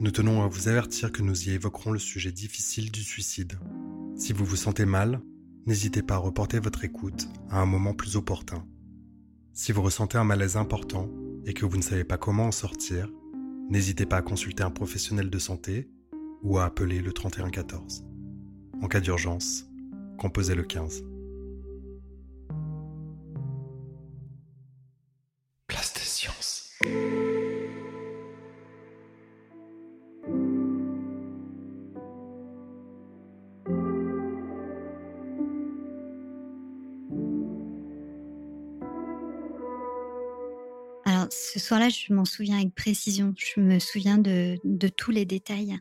nous tenons à vous avertir que nous y évoquerons le sujet difficile du suicide. Si vous vous sentez mal, n'hésitez pas à reporter votre écoute à un moment plus opportun. Si vous ressentez un malaise important et que vous ne savez pas comment en sortir, n'hésitez pas à consulter un professionnel de santé ou à appeler le 3114. En cas d'urgence, composez le 15. Ce soir-là, je m'en souviens avec précision. Je me souviens de, tous les détails.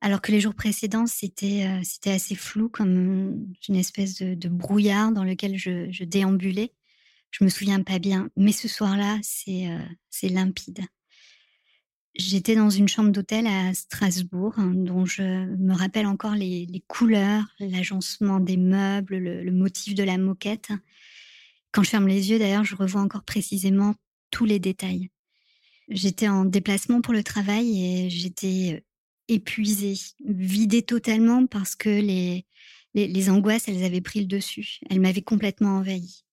Alors que les jours précédents, c'était euh, assez flou, comme une espèce de, brouillard dans lequel je, déambulais. Je me souviens pas bien. Mais ce soir-là, c'est euh, limpide. J'étais dans une chambre d'hôtel à Strasbourg, hein, dont je me rappelle encore les, couleurs, l'agencement des meubles, le motif de la moquette. Quand je ferme les yeux, d'ailleurs, je revois encore précisément tous les détails. J'étais en déplacement pour le travail et j'étais euh, épuisée, vidée totalement parce que les, les, angoisses, elles avaient pris le dessus. Elles m'avaient complètement envahie.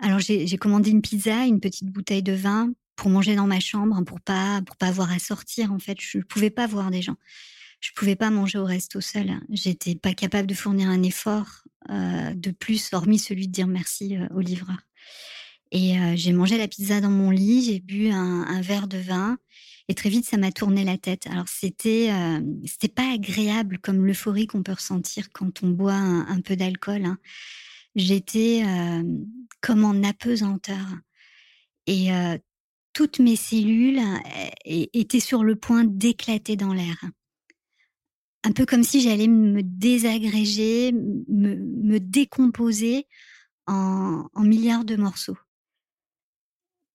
Alors j'ai commandé une pizza, une petite bouteille de vin pour manger dans ma chambre, pour pas pour pas avoir à sortir. En fait, je ne pouvais pas voir des gens. Je pouvais pas manger au resto seul. J'étais pas capable de fournir un effort euh, de plus, hormis celui de dire merci euh, au livreur. Et j'ai mangé la pizza dans mon lit, j'ai bu un, verre de vin et très vite ça m'a tourné la tête. Alors c'était c'était pas agréable comme l'euphorie qu'on peut ressentir quand on boit un, peu d'alcool. Hein. J'étais comme en apesanteur et toutes mes cellules étaient sur le point d'éclater dans l'air. Un peu comme si j'allais me désagréger, me, décomposer en milliards de morceaux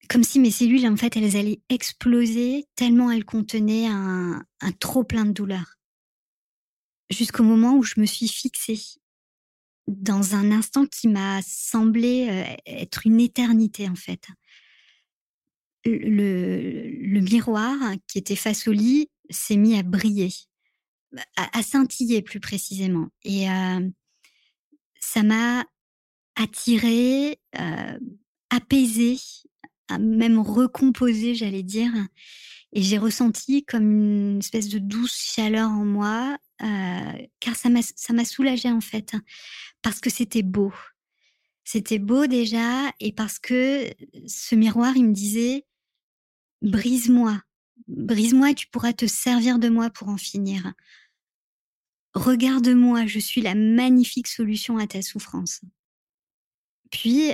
comme si mes cellules, en fait, elles allaient exploser tellement elles contenaient un, trop plein de douleur. Jusqu'au moment où je me suis fixée dans un instant qui m'a semblé euh, être une éternité, en fait. Le, miroir qui était face au lit s'est mis à briller, à, scintiller plus précisément. Et euh, ça m'a attirée, euh, apaisée, même recomposer, j'allais dire. Et j'ai ressenti comme une espèce de douce chaleur en moi, euh, car ça m'a soulagée en fait, parce que c'était beau. C'était beau déjà, et parce que ce miroir, il me disait, brise-moi, brise-moi tu pourras te servir de moi pour en finir. Regarde-moi, je suis la magnifique solution à ta souffrance. Puis,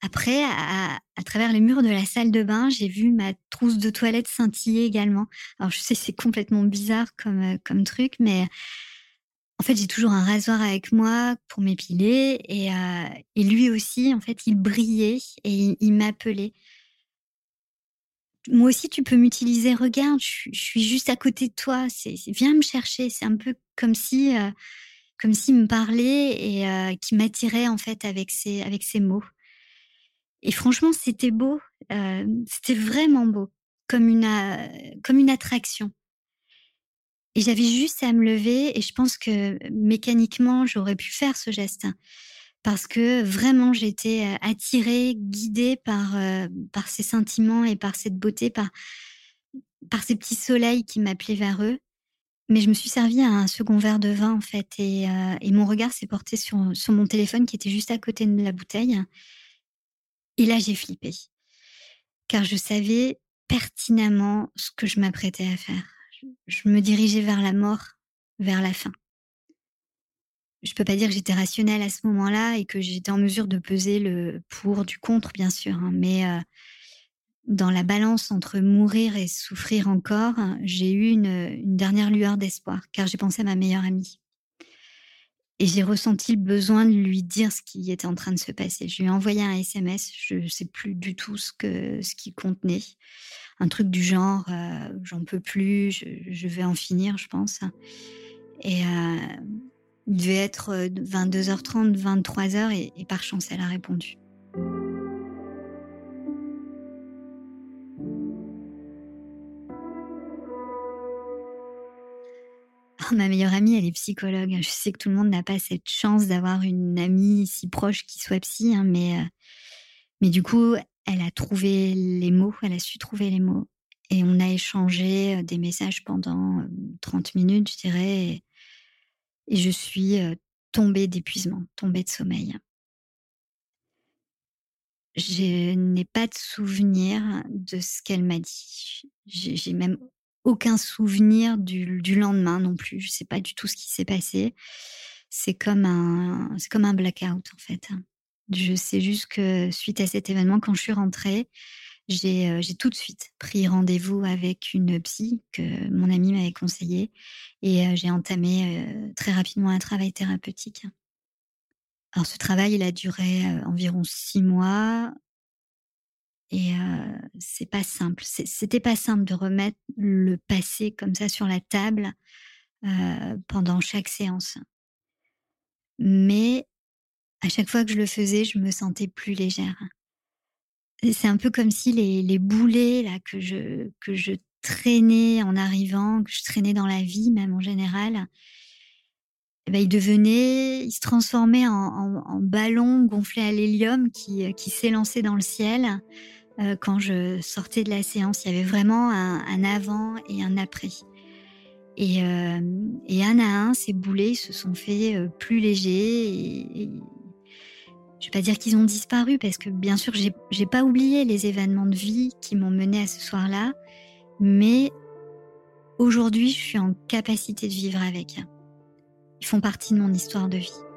après, à, travers les murs de la salle de bain, j'ai vu ma trousse de toilette scintiller également. Alors, je sais, c'est complètement bizarre comme, euh, comme truc, mais en fait, j'ai toujours un rasoir avec moi pour m'épiler. Et, euh, et, lui aussi, en fait, il brillait et il, m'appelait. Moi aussi, tu peux m'utiliser. Regarde, je, suis juste à côté de toi. Viens me chercher. C'est un peu comme si, euh, comme s'il me parlait et qui m'attirait en fait avec ses, avec ses mots. Et franchement, c'était beau. C'était vraiment beau, comme une, comme une attraction. Et j'avais juste à me lever et je pense que mécaniquement, j'aurais pu faire ce geste. Parce que vraiment, j'étais attirée, guidée par, par ces sentiments et par cette beauté, par, par ces petits soleils qui m'appelaient vers eux. Mais je me suis servi à un second verre de vin, en fait, et, et mon regard s'est porté sur, sur mon téléphone qui était juste à côté de la bouteille. Et là, j'ai flippé, car je savais pertinemment ce que je m'apprêtais à faire. Je me dirigeais vers la mort, vers la fin. Je peux pas dire que j'étais rationnelle à ce moment-là et que j'étais en mesure de peser le pour du contre, bien sûr, hein, mais euh, dans la balance entre mourir et souffrir encore, j'ai eu une, une dernière lueur d'espoir, car j'ai pensé à ma meilleure amie. Et j'ai ressenti le besoin de lui dire ce qui était en train de se passer. Je lui ai envoyé un SMS, je ne sais plus du tout ce que ce qu'il contenait. Un truc du genre, euh, j'en peux plus, je, vais en finir, je pense. Et euh, il devait être 22h30, 23h, et, et par chance, elle a répondu. Ma meilleure amie, elle est psychologue. Je sais que tout le monde n'a pas cette chance d'avoir une amie si proche qui soit psy, hein, mais, euh, mais du coup, elle a trouvé les mots, elle a su trouver les mots. Et on a échangé euh, des messages pendant 30 euh, minutes, je dirais. Et, et je suis tombée d'épuisement, tombée de sommeil. Je n'ai pas de souvenir de ce qu'elle m'a dit. J'ai même aucun souvenir du, lendemain non plus. Je sais pas du tout ce qui s'est passé. C'est comme un, comme un blackout en fait. Je sais juste que suite à cet événement, quand je suis rentrée, j'ai, euh, tout de suite pris rendez-vous avec une psy que mon amie m'avait conseillé et euh, j'ai entamé euh, très rapidement un travail thérapeutique. Alors ce travail, il a duré environ six mois. Et c'est pas simple. C'était pas simple de remettre le passé comme ça sur la table pendant chaque séance. Mais à chaque fois que je le faisais, je me sentais plus légère. C'est un peu comme si les, boulets là que je que je traînais en arrivant, que je traînais dans la vie même en général, eh ben, ils devenaient, ils se transformaient en, en, en ballons gonflés à l'hélium qui, qui s'élançaient dans le ciel euh, quand je sortais de la séance. Il y avait vraiment un, avant et un après. Et, euh, et, un à un, ces boulets se sont faits euh, plus légers. Et, et je vais pas dire qu'ils ont disparu parce que bien sûr, j'ai, j'ai pas oublié les événements de vie qui m'ont mené à ce soir-là, mais aujourd'hui, je suis en capacité de vivre avec. Ils font partie de mon histoire de vie.